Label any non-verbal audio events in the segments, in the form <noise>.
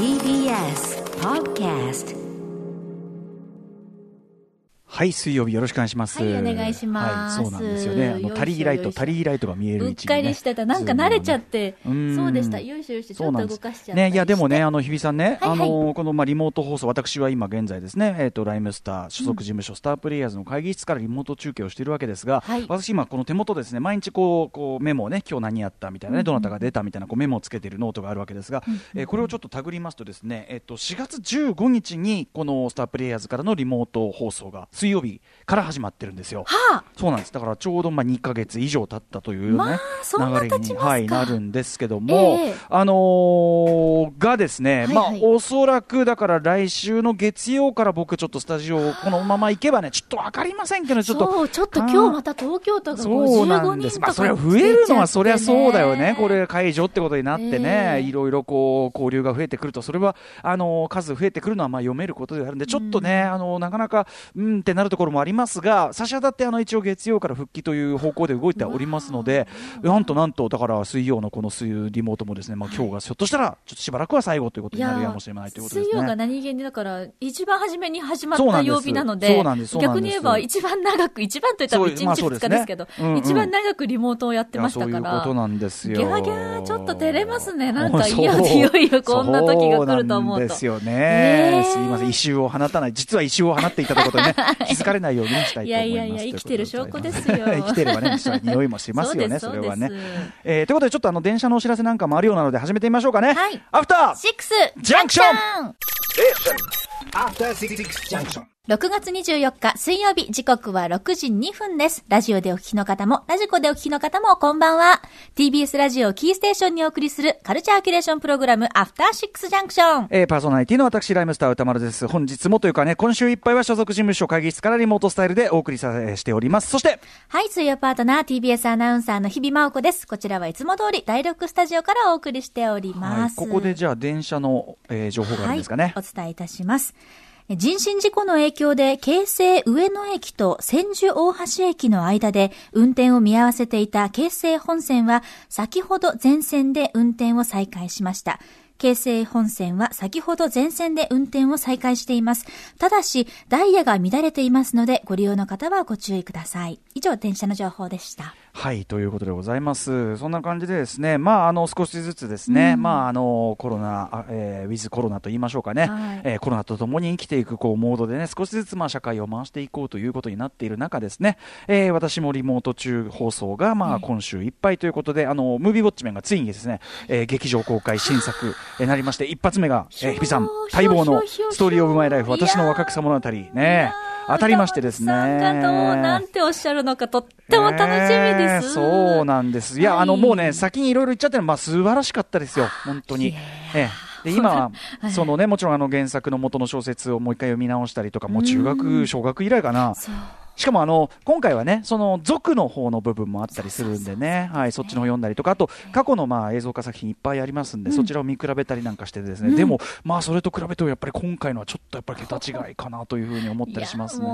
TBS Podcast はい、水曜日よろしくお願いします。はいお願いしますはい、そうなんですよね。あの、タリーライト、タリーライトが見えるうっ位置に、ね。かりしてた。なんか慣れちゃって。そうでした。んよいしょよいしょ。ちょっと動かしちゃったね、いや、でもね、あの、日比さんね、はいはいあの、この、まあ、リモート放送、私は今現在ですね、えっ、と、ライムスター所属事務所、スタープレイヤーズの会議室からリモート中継をしているわけですが、はい私今、この手元ですね、毎日こう、こう、メモをね、今日何やったみたいなね、どなたが出たみたいな、こう、メモをつけているノートがあるわけですが、えーこれをちょっと手繰りますとですね、えっ、と、4月15日に、このスタープレイヤーズからのリモート放送が、水曜日から始まってるんですよ。はあそうなんです。だからちょうどまあ2ヶ月以上経ったというね、まあ流れに、はい、なるんですけども、ええあのーがですね、はいはいまあおそらくだから来週の月曜から僕ちょっとスタジオこのまま行けばね、ちょっとわかりませんけど、ちょっと。そう、ちょっと今日また東京都がそうなん55です。まあ、人とかそれは増えるのはそりゃそうだよね。これ。れ解除ってことになってね、ええいろいろこう、交流が増えてくると、それは、あの、数増えてくるのはまあ読めることであるんで、ちょっとね、あの、なかなか、うんってなるところもありますが、差し当たって、あの、一応月曜から復帰という方向で動いておりますので、なんとなんと、だから水曜のこの水リモートもですね、まあ今日がひょっとしたら、ちょっとしばらくは最後ということになるやもしれないということですね。水曜が何気にだから、一番初めに始まった曜日なので逆に言えば一番長く、一番といったらそう1日2まあそうですね日ですけどうんうん、一番長くリモートをやってましたかそういうことら。なんですよ。ギャーギャーちょっと照れますねなんかいよいよいよこんな時が来ると思うとそうなんですよね。ねえすいません。異臭を放たない。実は異臭を放っていたということでね、気づかれないようにしたいと思います。いやいやいや生きてる証拠ですよ。<laughs> 生きてればね、匂いもしますよね、それはね。えーということで、ちょっとあの、電車のお知らせなんかもあるようなので、始めてみましょうかね。はい。アフター。シックス。ジャンクション。ン After Six Junction. 6月24日水曜日時刻は6時2分です。ラジオでお聞きの方も、ラジコでお聞きの方もこんばんは。TBS ラジオキーステーションにお送りするカルチャーキュレーションプログラムアフターシックスジャンクション。えーパーソナリティの私、ライムスター歌丸です。本日もというかね、今週いっぱいは所属事務所会議室からリモートスタイルでお送りさせしております。そして、はい、水曜パートナー TBS アナウンサーの日々真央子です。こちらはいつも通り第6スタジオからお送りしておりはい、ます。ここでじゃあ電車の、えー情報があるんですかね。はい、お伝えいたします。人身事故の影響で、京成上野駅と千住大橋駅の間で運転を見合わせていた京成本線は、先ほど全線で運転を再開しました。京成本線は先ほど全線で運転を再開しています。ただし、ダイヤが乱れていますので、ご利用の方はご注意ください。以上、電車の情報でした。はい、ということでございます。そんな感じでですね、まあ、あの、少しずつですね、まあ、あの、コロナ、あえーウィズコロナと言いましょうかね、はい。えーコロナと共に生きていく、こう、モードでね、少しずつ、まあ、社会を回していこうということになっている中ですね、えー私もリモート中放送が、まあ、今週いっぱいということで、あの、ムービーウォッチメンがついにですね、えー劇場公開新作、えーなりまして、一発目が、えー日比さん、待望のストーリーオブマイライフ、私の若草物語、ね、当たりましてですね。さんがどうなんておっしゃるのかとっても楽しみです。ねえそうなんです。いや、はいあの、もうね、先にいろいろ言っちゃってるのは、まあ、素晴らしかったですよ。本当に。ええ。で、今は、そのね、もちろんあの原作の元の小説をもう一回読み直したりとか、もう中学、小学以来かな。しかもあの、今回はね、その族の方の部分もあったりするんでね、はい、そっちの方読んだりとか、あと、過去のまあ映像化作品いっぱいありますんで、そちらを見比べたりなんかしてですね、でも、まあそれと比べてもやっぱり今回のはちょっとやっぱり桁違いかなというふうに思ったりしますね。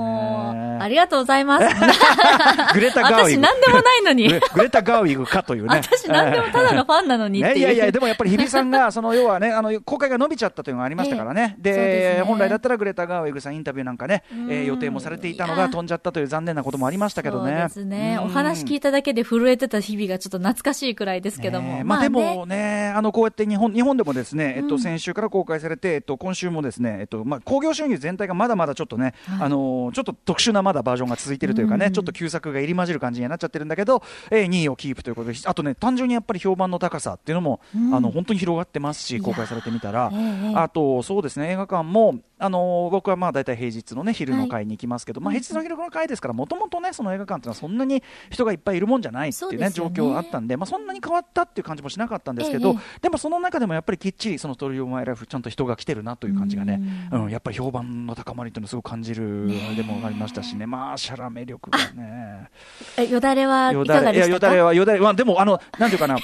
ありがとうございます。<laughs> グレタ・ガーウィグ。私何でもないのに <laughs> グ。レタ・ガーウィグかというね。私何でもただのファンなのに <laughs> いやいやでもやっぱり日比さんが、その要はね、あの公開が伸びちゃったというのがありましたからね、で本来だったらグレタ・ガーウィグさん、インタビューなんかね、えー予定もされていたのが飛んじゃったという残念なこともありましたけどね。そうですね。うん。お話聞いただけで震えてた日々がちょっと懐かしいくらいですけども。ね。まあでもね、あのこうやって日本日本でもですね、えっと先週から公開されて、えっと今週もですね、えっとまあ興行収入全体がまだまだちょっとね、あのちょっと特殊なまだバージョンが続いてるというかね、ちょっと旧作が入り混じる感じにはなっちゃってるんだけど、えー、2位をキープということで、あとね単純にやっぱり評判の高さっていうのも、あの本当に広がってますし、公開されてみたら、ええあとそうですね映画館もあの僕はまあ大体平日のね昼の会に行きますけど、まあ平日の昼の会ですから、もともとねその映画館っていうのはそんなに人がいっぱいいるもんじゃないっていうねね。状況があったんで、まあそんなに変わったっていう感じもしなかったんですけど、えでもその中でもやっぱりきっちりそのストーリーオブマイライフちゃんと人が来てるなという感じがね、うん。やっぱり評判の高まりというのをすごく感じるでもありましたしね、まあシャラメ力がね。え、よだれはいよかだれいやよがでしたか？だれはよだれ、まあでもあのなんていうかな、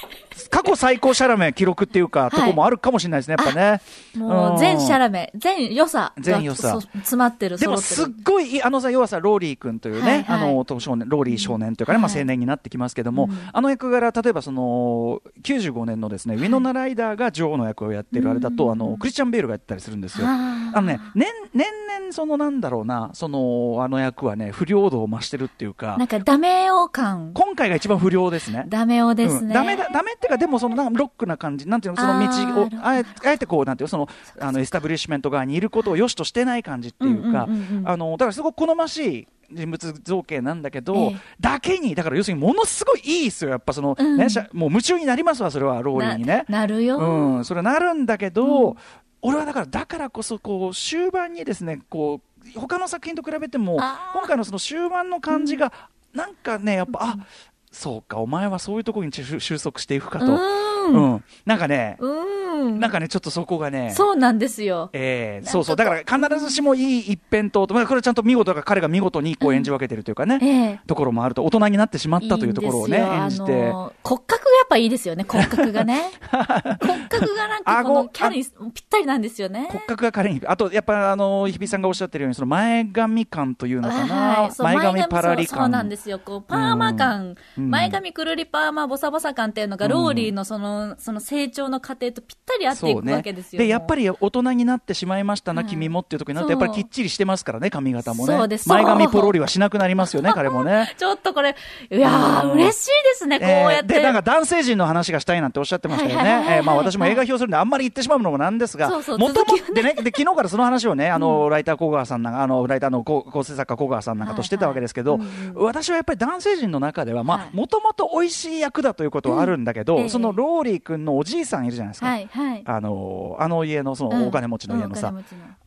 過去最高シャラメ記録っていうか、とこもあるかもしれないですねやっぱね。もう、全シャラメ、全良さが全良さ。そ詰まってる、でもすっごいいいあのさ要はさローリー君というね、はいはいあのと少年ローリー少年というかね、まあ、はい青年になってきますけども、うんあの役柄例えばその95年のですね、ウィノナ・ライダーが女王の役をやってるあれだと、うんあのクリスチャン・ベールがやってたりするんですよ。あのね、年年々そのなんだろうな、そのあの役はね、不良度を増してるっていうかなん、かダメ男感。今回が一番不良ですね。ダメ男ですね。うん、ダメだ、ダメっていうか、でもそのなんかロックな感じ、なんていうの、その道をあ、えあえてこう、なんていうのその、あの、エスタブリッシュメント側にいることを良しとしてない感じっていうかあの、だからすごく好ましい。人物造形なんだけど、ええ。だけに、だから要するにものすごいいいですよ、やっぱその、うん。ね、もう夢中になりますわ、それは、ローリーにね。ななるよ。うん、それはなるんだけど、俺はだから、だからこそ、こう、終盤にですね、こう、他の作品と比べても今回のその終盤の感じが、なんかね、やっぱ、あ、そうか、お前はそういうところに収収束していくかと。う。うんん。なんかね、うん。なんかね、ちょっとそこがね、そうなんですよ。えーなんかそうそう、だから必ずしもいい一辺倒と、まあ、これちゃんと見事だから彼が見事にこう演じ分けてるというかね、ええところもあると、大人になってしまったというところをね、いいん演じて。骨格がやっぱいいですよね、骨格がね。<laughs> 骨格がなんかこ顎のキャラにぴったりなんですよね。骨格が彼に、あと、やっぱ、あの、日比さんがおっしゃってるように、その前髪感というのかな、はい前髪パラリそうそうなん感。ですよ。こう、パーマ感、うん前髪くるりパーマ、ボサボサ感っていうのが、うんローリーのその、その成長の過程とぴったり合っていくわけですよ。で、やっぱり、り大人になってしまいましたな、はい君もっていうところになると、やっぱりきっちりしてますからね、髪型もね。前髪ポロリはしなくなりますよね、彼もね。ちょっとこれ、いやー、うん嬉しいですね、こうやって。えーで、なんか男性陣の話がしたいなんておっしゃってましたよね。えーまあ私も映画表するんであんまり言ってしまうのもなんですが、そうそう。もとも続きをでね、で、昨日からその話をね、あの、ライター小川さんなんか、あの、ライターの構構成作家小川さんなんかとしてたわけですけど私はやっぱり男性陣の中では、まあ、はいもともと美味しい役だということはあるんだけど、うんええそのローリー君のおじいさんいるじゃないですか。はい、はい。あの、あの家のそのお金持ちの家のさうん、お金持ちの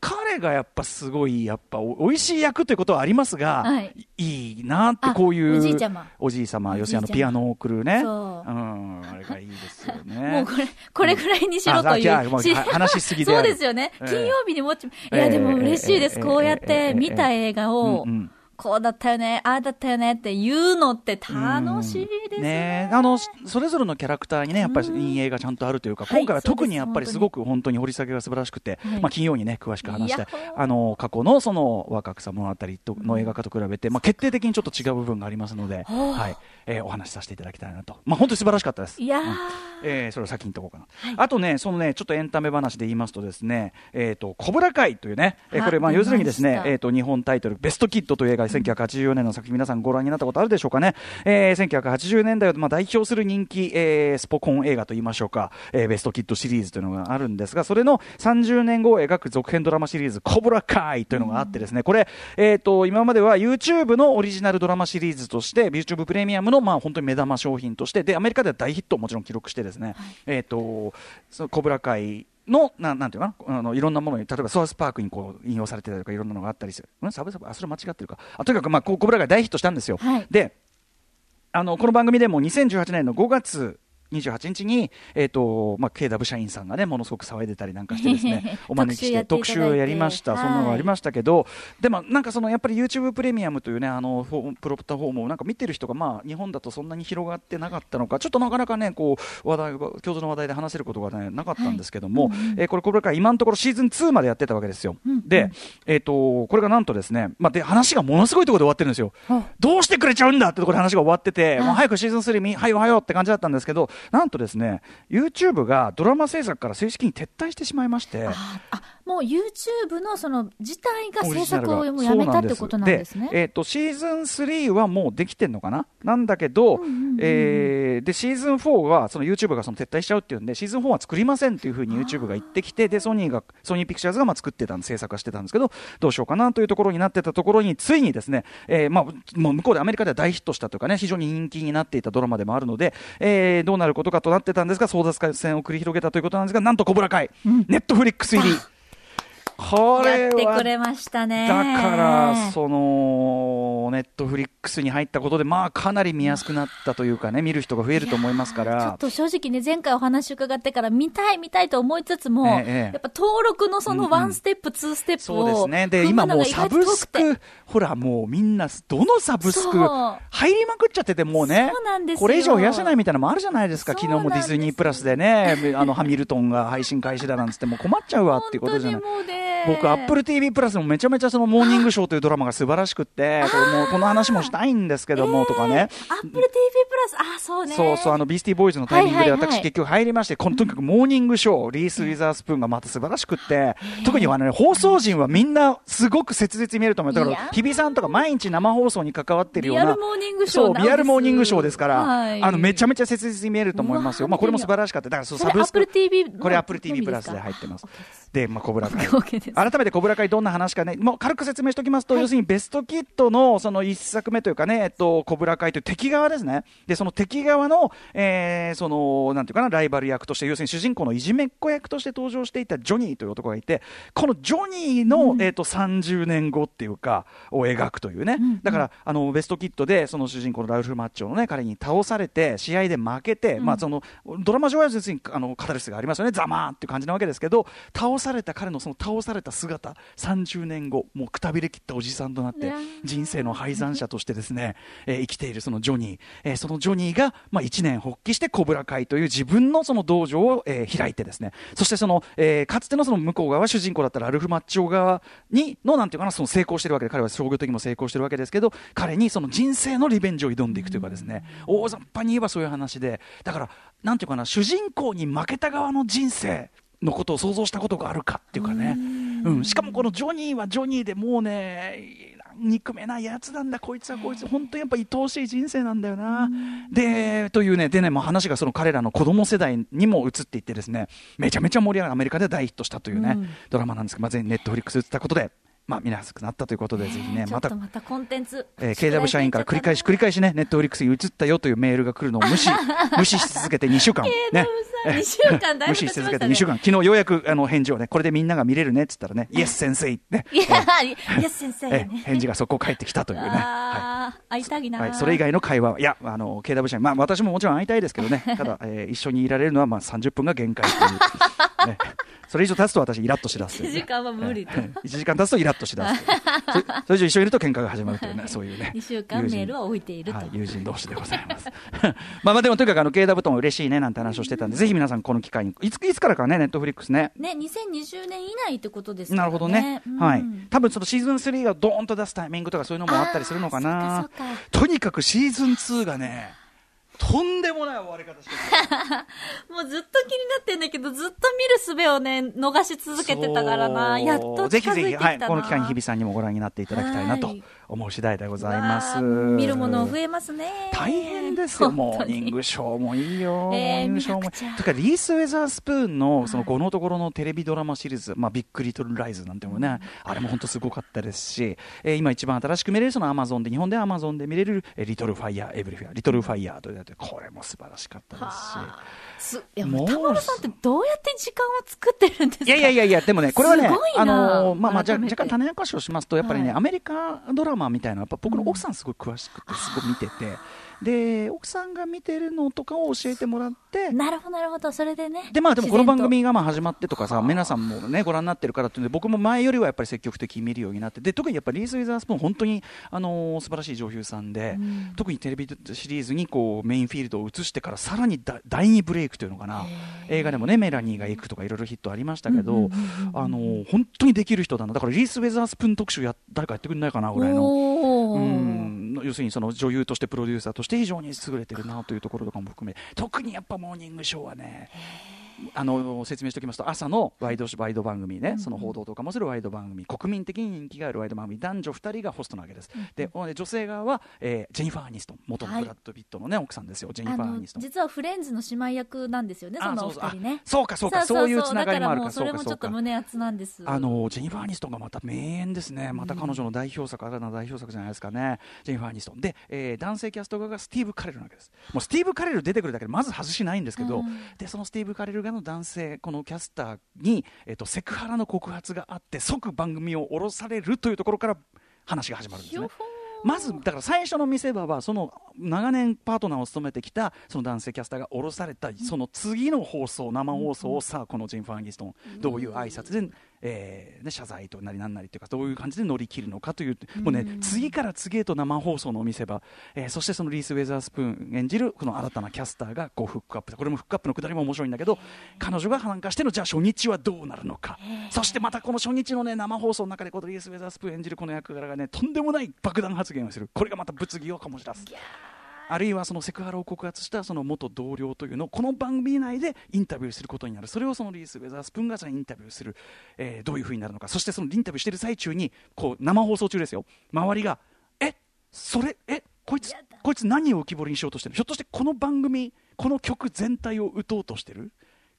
彼がやっぱすごい、やっぱお美味しい役ということはありますが、はいい、いなってあこういうおじいちゃまおじい様、要するにあのピアノを送るね。そううん、あれがいいですよね。<laughs> もうこれ、これぐらいにしろといううし。は話しすぎで <laughs> そうですよね。ええ金曜日にもち、いええやでも嬉しいです。ええこうやっええて見た映画をうんうん、こうだったよね、ああだったよねって言うのって楽しいですね。あのそれぞれのキャラクターにねやっぱりいい映画ちゃんとあるというか、はい今回は特にやっぱりすすごく本当に掘り下げが素晴らしくて、はい。まあ金曜にね詳しく話したいやっほーあの過去のその若草物語との映画化と比べて、まあ決定的にちょっと違う部分がありますので、はい、えーお話しさせていただきたいなと、まあ本当に素晴らしかったです。いやー。うん。えーそれを先に言っとこうかな、あとね、そのね、ちょっとエンタメ話で言いますとですね、えっ、と、コブラ会というね、えーあこれ、まあ、要するにですね、えっ、と、日本タイトル、ベストキッドという映画で1984年の作品、皆さんご覧になったことあるでしょうかね。えー、1980年代を、まあ、代表する人気、えースポコン映画と言いましょうか、えーベストキッドシリーズというのがあるんですが、それの30年後を描く続編ドラマシリーズ、コブラ会というのがあってですね、これ、えっ、と、今までは YouTube のオリジナルドラマシリーズとして、YouTube プレミアムの、まあ、本当に目玉商品として、で、アメリカでは大ヒットをもちろん記録してですね、えっ、と、そのコブラ会の、ななんていうかな、あの、いろんなものに、例えばソースパークにこう、引用されてたりとか、いろんなのがあったりする。うん？サブサブ、あ、それ間違ってるか。あとにかく、まあ、コブラ会大ヒットしたんですよ。はい。で、あの、この番組でも2018年の5月、28日に、えっ、と、まあ、KW 社員さんがね、ものすごく騒いでたりなんかしてですね、<laughs> お招きして特特集をやりました。はい。そんなのがありましたけど、でもなんかそのやっぱり YouTube プレミアムというね、あの、プロプタフォームをなんか見てる人がまあ、日本だとそんなに広がってなかったのか、ちょっとなかなかね、こう、話題が、共通の話題で話せることがね、なかったんですけども、えーこれ、これから今のところシーズン2までやってたわけですよ。うんで、えっ、と、これがなんとですね、まあ、で、話がものすごいところで終わってるんですよ。あ。どうしてくれちゃうんだってところで話が終わってて、はい。もう早くシーズン3見、はいおはようって感じだったんですけど、なんとですね、YouTube がドラマ制作から正式に撤退してしまいまして、もう YouTube のその自体が制作をもうやめたってことなんですね。でえっ、と、シーズン3はもうできてんのかな？なんだけど、うんうんうんうん。えーで、シーズン4は、その YouTube がその撤退しちゃうっていうんで、シーズン4は作りませんっていうふうに YouTube が言ってきて、で、ソニーが、ソニーピクチャーズがまあ作ってたんで、制作はしてたんですけど、どうしようかなというところになってたところに、ついにですね、えーまあ、もう向こうでアメリカでは大ヒットしたというかね、非常に人気になっていたドラマでもあるので、えーどうなることかとなってたんですが、争奪戦を繰り広げたということなんですが、なんとコブラ会、ネットフリックス入り。これやってはくれましたね。だから、その、ネットフリックスに入ったことで、まあ、かなり見やすくなったというかね、見る人が増えると思いますかいやーちょっら。と正直ね、前回お話伺ってから見たい見たいと思いつつも、ええええやっぱ登録のそうんうんのワンステップ、ツーステップそうでをすね。で、今もうサブスク、ほら、もうみんな、どのサブスク入りまくっちゃってて、もうねそうなんですよこれ以上増やせないみたいなのもあるじゃないですか。そう昨日もディズニープラスでね、あの、ハミルトンが配信開始だなんつって、もう困っちゃうわっていうことじゃない。僕、アップル TV プラスもめちゃめちゃそのモーニングショーというドラマが素晴らしくって、これもうこの話もしたいんですけども、とかね。アップル TV プラス、あ、そうね。そうそう、あの、ビースティーボーイズのタイミングで私結局入りまして、このとにかくモーニングショー、リース・ウィザースプーンがまた素晴らしくって、特にあのね、放送陣はみんなすごく切実に見えると思う。だから日比さんとか毎日生放送に関わってるような。リアルモーニングショーリアルモーニングショーですから、はいあの、めちゃめちゃ切実に見えると思いますよ。まあ、これも素晴らしかった。だから、そう、サブスク。TV のこれ Apple TV のみプラスで入ってます。で、まあ、小倉会。改めて小倉会どんな話かね、もう軽く説明しておきますと、要するにベストキットのその一作目というかね、えっと、小倉会という敵側ですね。で、その敵側の、えーその、なんていうかな、ライバル役として、要するに主人公のいじめっ子役として登場していたジョニーという男がいて、このジョニーの、えっと、30年後っていうか、を描くというね。だから、あの、ベストキットで、その主人公のラウルフ・マッチョのね、彼に倒されて、試合で負けて、まあ、その、ドラマ上は別に、あの、カタルシスがありますよね、ざまーっていう感じなわけですけど、倒された彼のその倒された姿、30年後、もうくたびれきったおじさんとなって人生の敗残者としてですね、えー生きているそのジョニー、えーそのジョニーが、まあ、一年発起してコブラ会という自分のその道場を、えー開いてですね、そしてその、えーかつてのその向こう側、主人公だったらアルフ・マッチョ側にの、なんていうかな、その成功してるわけで、彼は商業的にも成功してるわけですけど、彼にその人生のリベンジを挑んでいくというかですね、大雑把に言えばそういう話で、だから、なんていうかな、主人公に負けた側の人生、のことを想像したことがあるかっていうかね、うん、しかもこのジョニーはジョニーでもうね、憎めないやつなんだ、こいつはこいつ、本当にやっぱ愛おしい人生なんだよな。で、というね、でね、もう話がその彼らの子供世代にも移っていってですね、めちゃめちゃ盛り上がる。アメリカで大ヒットしたというね、うん。ドラマなんですけど、まあ、全ネットフリックス移ったことで、まあ、見やすくなったということで、ぜひね、またと、またコンテンツ。えー KW 社員から繰り返し繰り返しね、ネットフリックスに移ったよというメールが来るのを無視、<laughs> 無視し続けて2週間。ね KW さん2週間だいぶ無視し続けて2経ちましたね週間。昨日ようやくあの返事をね、これでみんなが見れるねって言ったらね、<laughs> イエス先生ね。いや、イエス先生。返事がそこ返ってきたというね。はい会いたいな。はい、それ以外の会話は、いや、あの、KW 社員、まあ、私ももちろん会いたいですけどね、ただ、えー一緒にいられるのは、まあ、30分が限界という、<laughs> ね、それ以上経つと私、イラッとしだすという、1時間は無理とえー1時間経つとイラッとしだす <laughs> それ以上一緒にいると喧嘩が始まるというね、そういうね。2週間友人メールは置いているとはい、友人同士でございます。<laughs> まあまあでもとにかくあの KW も嬉しいねなんて話をしてたんで、ぜひ皆さんこの機会に、いついつからかね、ネットフリックスね。ね、2020年以内ってことですね。なるほどね。うんはい。多分そのシーズン3がドーンと出すタイミングとかそういうのもあったりするのかな。とにかくシーズン2がね、とんでもない終わり方してる。<laughs> もうずっと気になってんだけど、ずっと見る術をね、逃し続けてたからな。やっとぜひぜひ。はい、この機会に日比さんにもご覧になっていただきたいなとはい思う次第でございます。見るもの増えますね。大変ですよ、モーニングショーもいいよ、えーモーニングショーも。とか、リース・ウェザースプーンの、その、このところのテレビドラマシリーズ、まあ、ビッグ・リトル・ライズなんてもね、あれも本当すごかったですし、えー今一番新しく見れる、そのアマゾンで、日本でアマゾンで見れる、えーリトル・ファイヤー・エブリフィア、リトル・ファイヤーというこれも素晴らしかったですし。いや、もう田村さんってどうやって時間を作ってるんですか？いやいやいやいや、でもね、これはねあな。のーまあまあ、じゃ若干種明かしをしますと、やっぱりね、はい。アメリカドラマみたいなやっぱ僕の奥さんすごい詳しくて、すごい見てて、で、奥さんが見てるのとかを教えてもらって、なるほど、なるほど。それでね。でまあでもこの番組がまあ始まってとかさ皆さんもねご覧になってるからっていうんで僕も前よりはやっぱり積極的に見るようになってで特にやっぱりリース・ウィザースプーン本当にあのー素晴らしい女優さんで、うん。特にテレビシリーズにこうメインフィールドを移してからさらにだ第二ブレイクというのかな。映画でもねメラニーが行くとかいろいろヒットありましたけど、あのー本当にできる人だな。だからリース・ウェザースプーン特集や誰かやってくれないかなぐらいの。うん要するにその女優としてプロデューサーとして非常に優れてるなというところとかも含め特にやっぱモーニングショーはねあの説明しておきますと朝のワイドワイド番組ね、その報道とかもするワイド番組国民的に人気があるワイド番組男女2人がホストなわけです、で女性側は、えージェニファー・アニストン元のブラッド・ピットの、ね奥さんですよジェニファー・アニスト。ン実はフレンズの姉妹役なんですよね、そのお二人ね。あそうかそうか。そういうつながりもあるか。らそれもちょっと胸熱なんです。あのジェニファー・アニストンがまた名演ですね、また彼女の代表作、新たな代表作じゃないですかね、ジェニファー・アニスト。ン。で、えー男性キャスト側がスティーブ・カレルなわけです。もうスティーブ・カレル出てくるだけでまず外しないんですけど、うん。でそのスティーブ・カレル側の男性、このキャスターに、えっとセクハラの告発があって、即番組を降ろされるというところから話が始まるんですね。まずだから最初の見せ場はその長年パートナーを務めてきたその男性キャスターが降ろされたその次の放送生放送をさあこのジェンファー・アニストンどういう挨拶で、えーね、謝罪となりなんなりというかどういう感じで乗り切るのかというもうね次から次へと生放送のお見せ場、えーそしてそのリース・ウェザースプーン演じるこの新たなキャスターがこうフックアップこれもフックアップのくだりも面白いんだけど彼女が参加してのじゃあ初日はどうなるのかそしてまたこの初日の、ね、生放送の中でこのリース・ウェザースプーン演じるこの役柄がねとんでもない爆弾発言をする。これがまた物議を醸し出す。あるいはそのセクハラを告発したその元同僚というのをこの番組内でインタビューすることになる。それをそのリース・ウェザースプーンがじゃあインタビューする、えーどういうふうになるのか。そしてそのインタビューしている最中にこう生放送中ですよ。周りがえそれえこいつこいつ何を浮き彫りにしようとしてる？ひょっとしてこの番組この曲全体を打とうとしてる？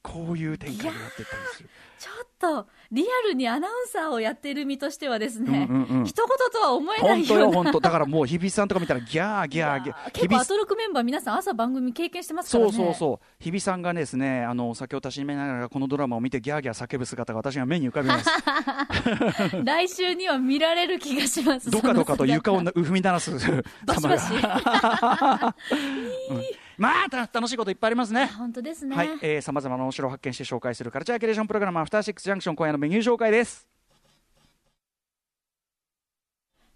こういう展開になっていったりするちょっと、リアルにアナウンサーをやっている身としてはですね、うんうんうん一言とは思えないような。よ本当だからもう日比さんとか見たらギャーギャーギャー結構アトロクメンバー皆さん朝番組経験してますからね。そうそうそう日比さんがですねあのお酒をたしめながらこのドラマを見てギャーギャー叫ぶ姿が私が目に浮かびます <laughs> 来週には見られる気がします。どかどかと床を踏み鳴らす <laughs> バシ様バシ。が <laughs> まあた楽しいこといっぱいありますね本当ですね。はい、えまざまな面白を発見して紹介するカルチャーキュレーションプログラムアフターシックスジャンクション今夜のメニュー紹介です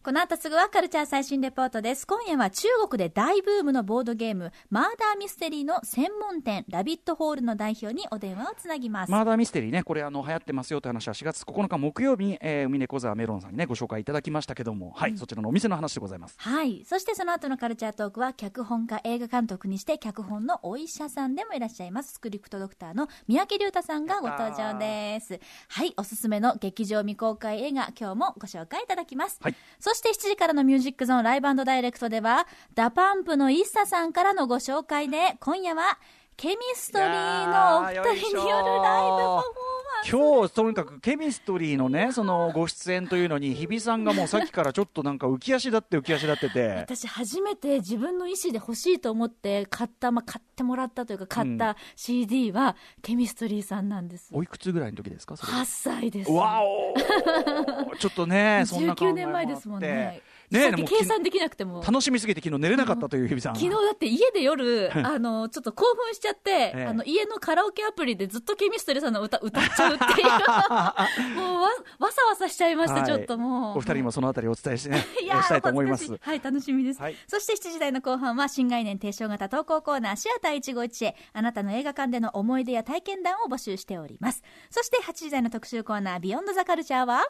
この後すぐはカルチャー最新レポートです。今夜は中国で大ブームのボードゲーム、マーダーミステリーの専門店、ラビットホールの代表にお電話をつなぎます。マーダーミステリーねこれあの流行ってますよという話は4月9日木曜日に、えー、海猫沢メロンさんにねご紹介いただきましたけどもはい、そちらのお店の話でございますはい。そしてその後のカルチャートークは、脚本家、映画監督にして、脚本のお医者さんでもいらっしゃいます、スクリプトドクターの三宅龍太さんがご登場です。はい。おすすめの劇場未公開映画、今日もご紹介いただきます。はいそして7時からのミュージックゾーンライブダイレクトでは、 DA PUMP の ISSA さんからのご紹介で、今夜は、 CHEMISTRY のお二人によるライブパフォーマンス。今日とにかく CHEMISTRY のねそのご出演というのに日比さんがもうさっきからちょっとなんか浮き足立って浮き足立ってて私初めて自分の意思で欲しいと思って買った、まあ、買ってもらったというか買った CD は、ケミストリーさんなんです。おいくつぐらいの時ですかそれ8歳です。わおちょっとねそんな考え19もあって年前ですもんね。ねさっきでも計算できなくても。楽しみすぎて昨日寝れなかったという日比さん昨日だって家で夜、あの、ちょっと興奮しちゃって、ええあの、家のカラオケアプリでずっとケミストリーさんの歌歌っちゃうっていう。<laughs> もうわ、わさわさしちゃいました、はいちょっともう。お二人もそのあたりお伝えしてね <laughs> いやーしたいと思いますはい、楽しみです。はいそして7時台の後半は新概念提唱型投稿コーナーシアター151へあなたの映画館での思い出や体験談を募集しております。そして8時台の特集コーナービヨンドザカルチャーは？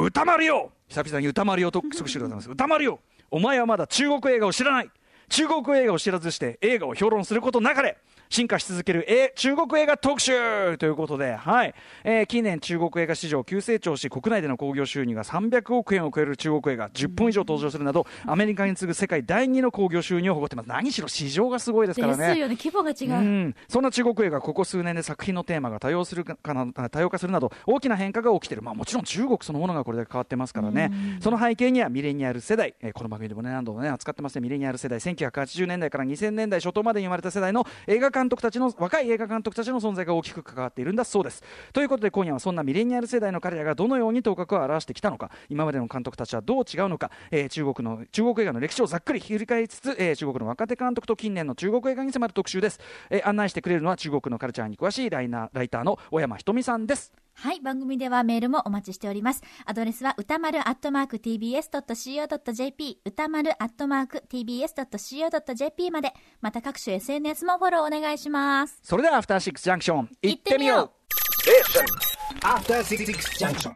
歌丸よ。久々に歌丸よと特集でございます。歌丸よ。お前はまだ中国映画を知らない。中国映画を知らずして映画を評論することなかれ。進化し続ける、え中国映画特集ということで、はい。えー近年中国映画市場急成長し国内での興行収入が300億円を超える中国映画10本以上登場するなどアメリカに次ぐ世界第二の興行収入を誇ってます。何しろ市場がすごいですからね。ですよね、規模が違う。うん、そんな中国映画、ここ数年で作品のテーマが多様するかな多様化するなど、大きな変化が起きている、まあ、もちろん中国そのものがこれだけ変わってますからね、その背景にはミレニアル世代、えーこの番組でも、ね、何度も、ね、扱ってますね、ミレニアル世代、1980年代から2000年代初頭までに生まれた世代の映画監督たちの、若い映画監督たちの存在が大きく関わっているんだそうです。ということで、今夜はそんなミレニアル世代の彼らがどのように頭角を現してきたのか、今までの監督たちはどう違うのか、えー中国の中国映画の歴史をざっくり振り返りつつ、えー中国の若手監督と近年の中国映画に迫る特集です。えー案内してくれるのは中国のカルチャーに詳しいライナーライターの小山ひとみさんです。はい、番組ではメールもお待ちしております。アドレスは歌丸アットマーク tbs.co.jp 歌丸アットマーク tbs.co.jp まで、また各種 SNS もフォローお願いします。それではアフターシックスジャンクション行ってみよう行ってみよう After Six Junction.